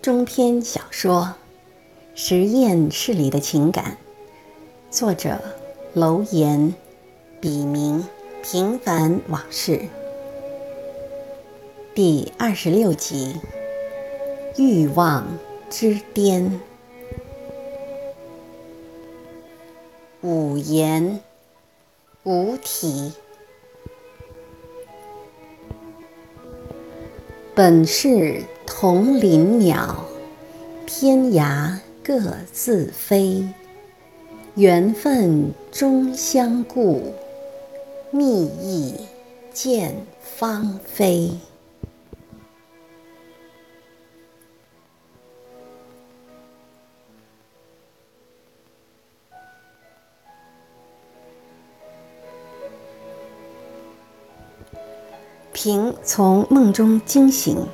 中篇小说《实验室里的情感》，作者楼岩，笔名平凡往事，第二十六集《欲望之巅》，五言五体。本是同林鸟，天涯各自飞。缘分终相顾，蜜意见芳菲。平从梦中惊醒，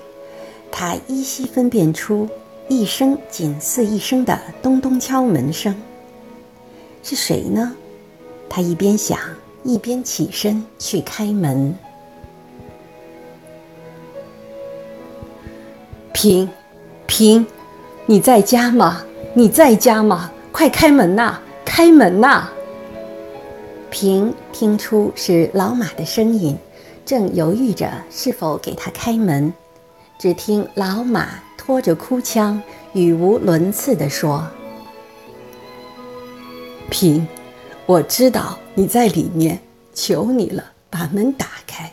他依稀分辨出一声紧似一声的咚咚敲门声。是谁呢？他一边想，一边起身去开门。平，平，你在家吗？你在家吗？快开门呐！开门呐！平听出是老马的声音。正犹豫着是否给他开门，只听老马拖着哭腔，语无伦次地说：“平，我知道你在里面，求你了，把门打开，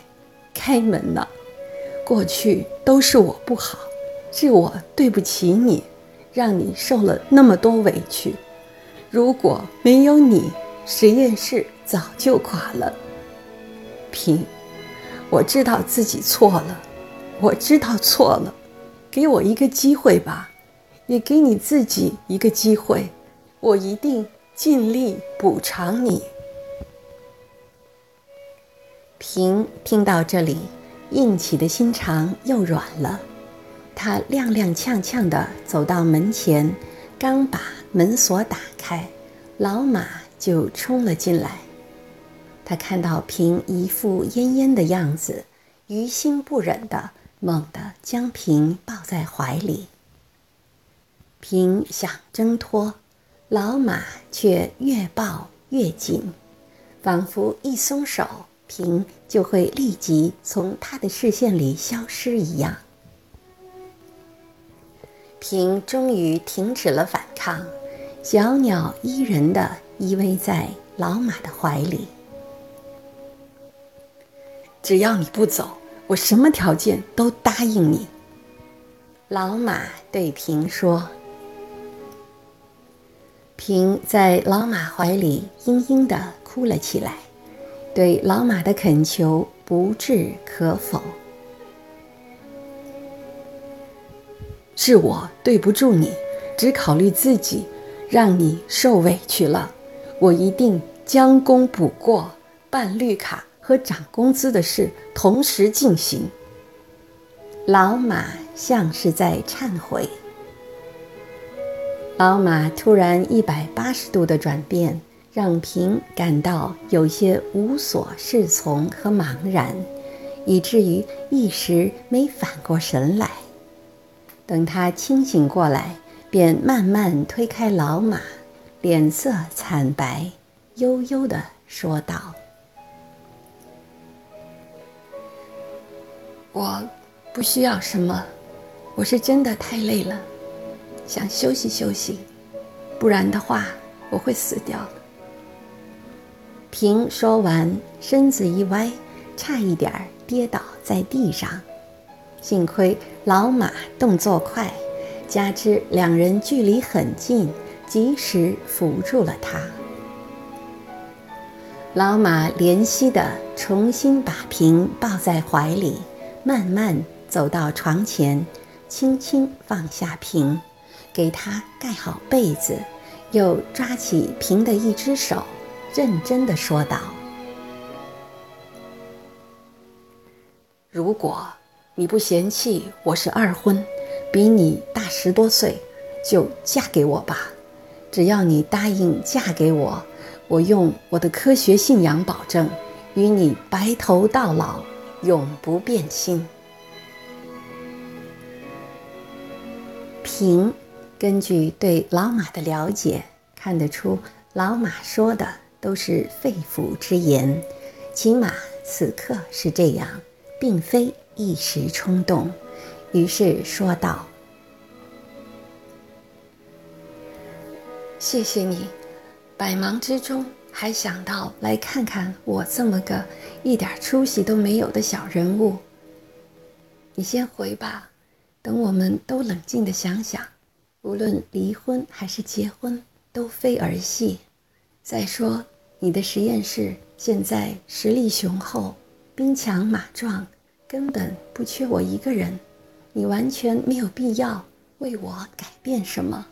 开门呐！过去都是我不好，是我对不起你，让你受了那么多委屈。如果没有你，实验室早就垮了。平。”我知道自己错了，我知道错了，给我一个机会吧，也给你自己一个机会，我一定尽力补偿你。平听到这里，硬起的心肠又软了，他踉踉跄跄地走到门前，刚把门锁打开，老马就冲了进来。他看到平一副恹恹的样子，于心不忍的猛地将平抱在怀里。平想挣脱，老马却越抱越紧，仿佛一松手，平就会立即从他的视线里消失一样。平终于停止了反抗，小鸟依人的依偎在老马的怀里。只要你不走，我什么条件都答应你。”老马对平说。平在老马怀里嘤嘤地哭了起来，对老马的恳求不置可否。是我对不住你，只考虑自己，让你受委屈了。我一定将功补过，办绿卡。和涨工资的事同时进行。老马像是在忏悔。老马突然一百八十度的转变，让平感到有些无所适从和茫然，以至于一时没反过神来。等他清醒过来，便慢慢推开老马，脸色惨白，悠悠地说道。我不需要什么，我是真的太累了，想休息休息，不然的话我会死掉的。平说完，身子一歪，差一点跌倒在地上，幸亏老马动作快，加之两人距离很近，及时扶住了他。老马怜惜地重新把平抱在怀里。慢慢走到床前，轻轻放下瓶，给他盖好被子，又抓起瓶的一只手，认真的说道：“如果你不嫌弃我是二婚，比你大十多岁，就嫁给我吧。只要你答应嫁给我，我用我的科学信仰保证，与你白头到老。”永不变心。平根据对老马的了解，看得出老马说的都是肺腑之言，起码此刻是这样，并非一时冲动。于是说道：“谢谢你，百忙之中还想到来看看我这么个一点出息都没有的小人物。你先回吧，等我们都冷静的想想，无论离婚还是结婚都非儿戏。再说你的实验室现在实力雄厚，兵强马壮，根本不缺我一个人。”你完全没有必要为我改变什么。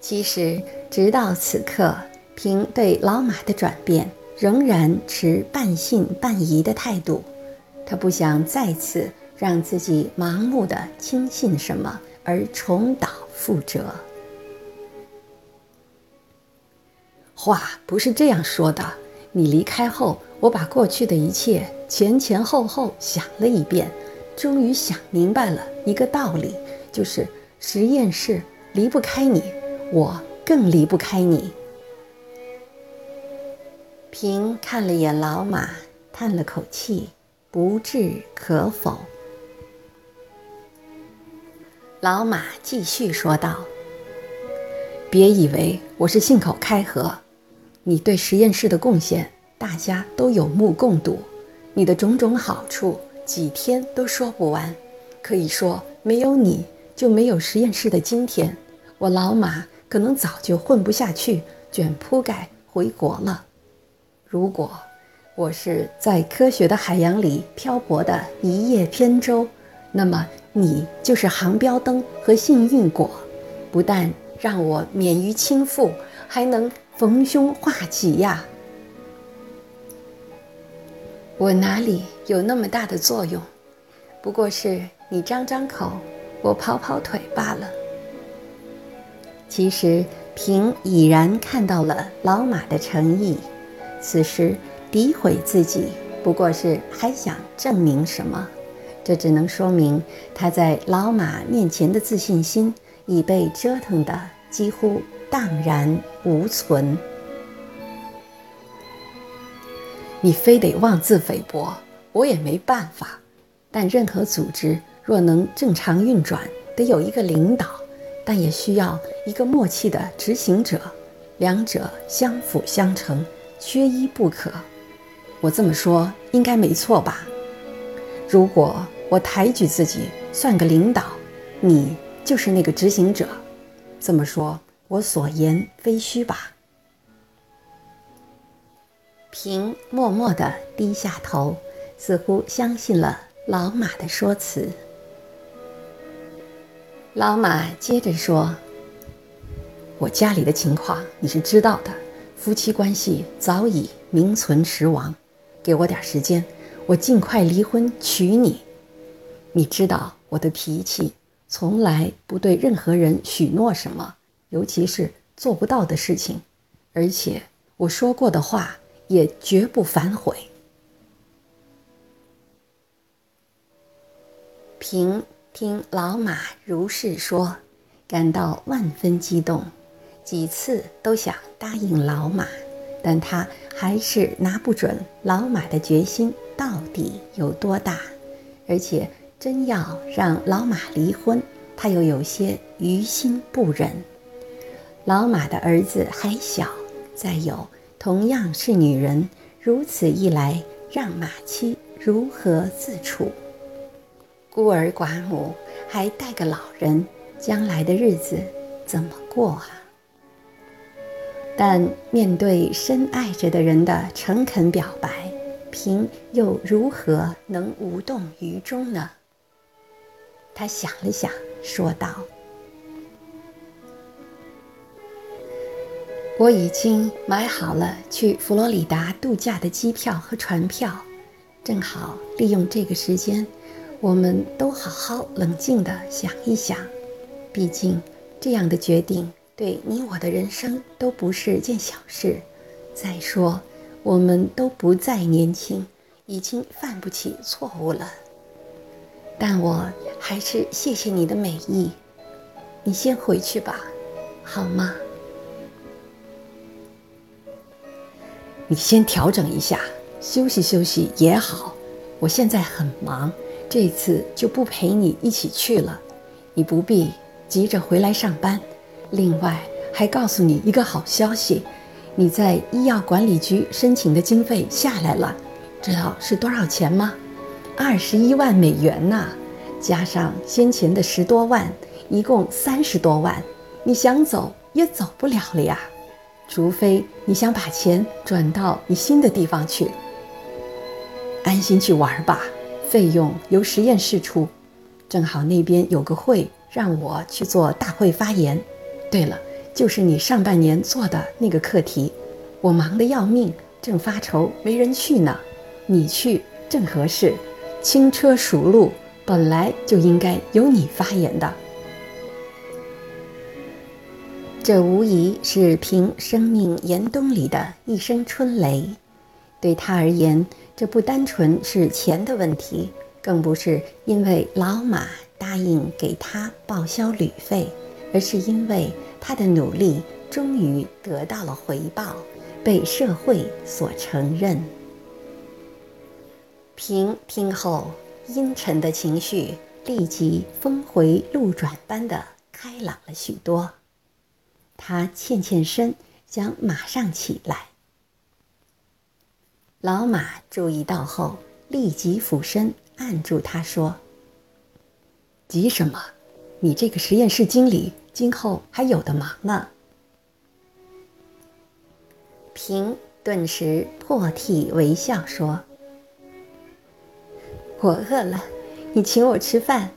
其实，直到此刻，凭对老马的转变，仍然持半信半疑的态度。他不想再次让自己盲目的轻信什么，而重蹈覆辙。话不是这样说的。你离开后，我把过去的一切前前后后想了一遍，终于想明白了一个道理，就是实验室离不开你，我更离不开你。平看了眼老马，叹了口气，不置可否。老马继续说道：“别以为我是信口开河。”你对实验室的贡献，大家都有目共睹。你的种种好处，几天都说不完。可以说，没有你就没有实验室的今天。我老马可能早就混不下去，卷铺盖回国了。如果我是在科学的海洋里漂泊的一叶扁舟，那么你就是航标灯和幸运果，不但让我免于倾覆，还能。逢凶化吉呀！我哪里有那么大的作用？不过是你张张口，我跑跑腿罢了。其实平已然看到了老马的诚意，此时诋毁自己，不过是还想证明什么？这只能说明他在老马面前的自信心已被折腾的几乎。荡然无存。你非得妄自菲薄，我也没办法。但任何组织若能正常运转，得有一个领导，但也需要一个默契的执行者，两者相辅相成，缺一不可。我这么说应该没错吧？如果我抬举自己算个领导，你就是那个执行者。这么说。我所言非虚吧？平默默地低下头，似乎相信了老马的说辞。老马接着说：“我家里的情况你是知道的，夫妻关系早已名存实亡。给我点时间，我尽快离婚娶你。你知道我的脾气，从来不对任何人许诺什么。”尤其是做不到的事情，而且我说过的话也绝不反悔。平听老马如是说，感到万分激动，几次都想答应老马，但他还是拿不准老马的决心到底有多大，而且真要让老马离婚，他又有些于心不忍。老马的儿子还小，再有同样是女人，如此一来，让马妻如何自处？孤儿寡母，还带个老人，将来的日子怎么过啊？但面对深爱着的人的诚恳表白，平又如何能无动于衷呢？他想了想，说道。我已经买好了去佛罗里达度假的机票和船票，正好利用这个时间，我们都好好冷静地想一想。毕竟，这样的决定对你我的人生都不是件小事。再说，我们都不再年轻，已经犯不起错误了。但我还是谢谢你的美意。你先回去吧，好吗？你先调整一下，休息休息也好。我现在很忙，这次就不陪你一起去了。你不必急着回来上班。另外，还告诉你一个好消息：你在医药管理局申请的经费下来了，知道是多少钱吗？二十一万美元呐，加上先前的十多万，一共三十多万。你想走也走不了了呀，除非你想把钱转到你新的地方去。安心去玩吧，费用由实验室出。正好那边有个会，让我去做大会发言。对了，就是你上半年做的那个课题，我忙得要命，正发愁没人去呢。你去正合适。轻车熟路，本来就应该由你发言的。这无疑是凭生命严冬里的一声春雷。对他而言，这不单纯是钱的问题，更不是因为老马答应给他报销旅费，而是因为他的努力终于得到了回报，被社会所承认。平听后，阴沉的情绪立即峰回路转般的开朗了许多。他欠欠身，想马上起来。老马注意到后，立即俯身按住他说：“急什么？你这个实验室经理今后还有的忙呢。”平顿时破涕为笑说。我饿了，你请我吃饭。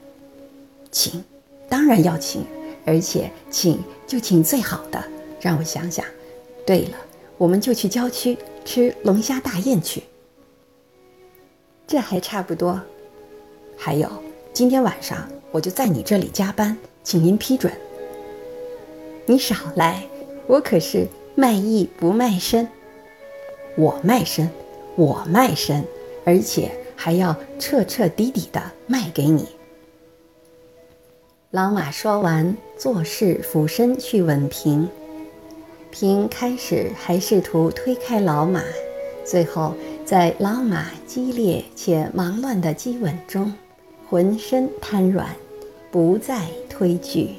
请，当然要请，而且请就请最好的。让我想想，对了，我们就去郊区吃龙虾大宴去。这还差不多。还有，今天晚上我就在你这里加班，请您批准。你少来，我可是卖艺不卖身。我卖身，我卖身，而且。还要彻彻底底的卖给你。老马说完，作势俯身去吻平。平开始还试图推开老马，最后在老马激烈且忙乱的激吻中，浑身瘫软，不再推拒。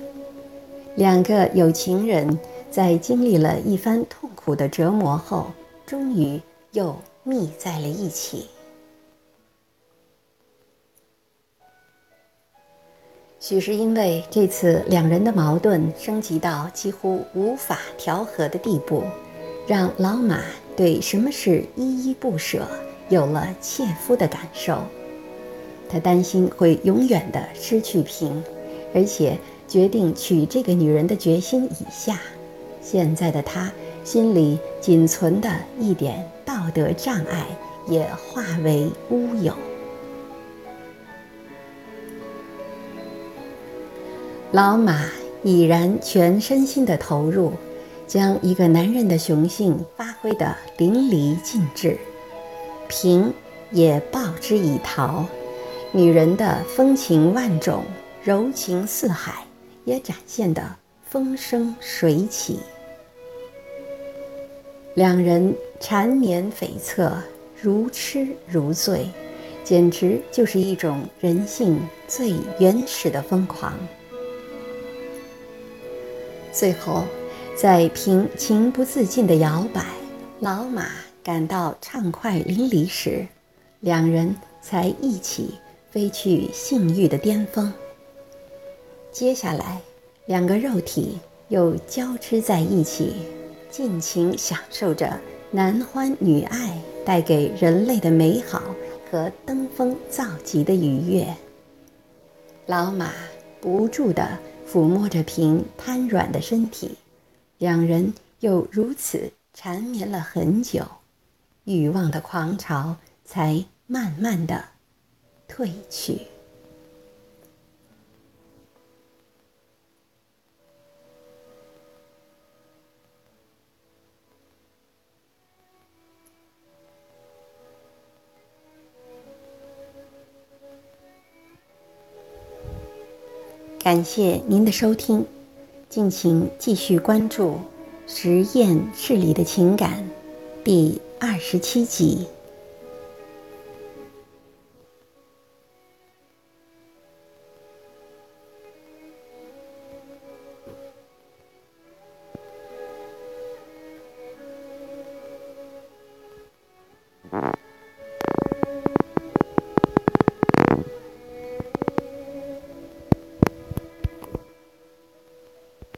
两个有情人在经历了一番痛苦的折磨后，终于又密在了一起。许是因为这次两人的矛盾升级到几乎无法调和的地步，让老马对什么是依依不舍有了切肤的感受。他担心会永远的失去平，而且决定娶这个女人的决心已下。现在的他心里仅存的一点道德障碍也化为乌有。老马已然全身心的投入，将一个男人的雄性发挥得淋漓尽致。平也报之以桃，女人的风情万种、柔情似海也展现得风生水起。两人缠绵悱恻，如痴如醉，简直就是一种人性最原始的疯狂。最后，在平情不自禁的摇摆，老马感到畅快淋漓时，两人才一起飞去性欲的巅峰。接下来，两个肉体又交织在一起，尽情享受着男欢女爱带给人类的美好和登峰造极的愉悦。老马不住地。抚摸着平瘫软的身体，两人又如此缠绵了很久，欲望的狂潮才慢慢的退去。感谢您的收听，敬请继续关注《实验室里的情感》第二十七集。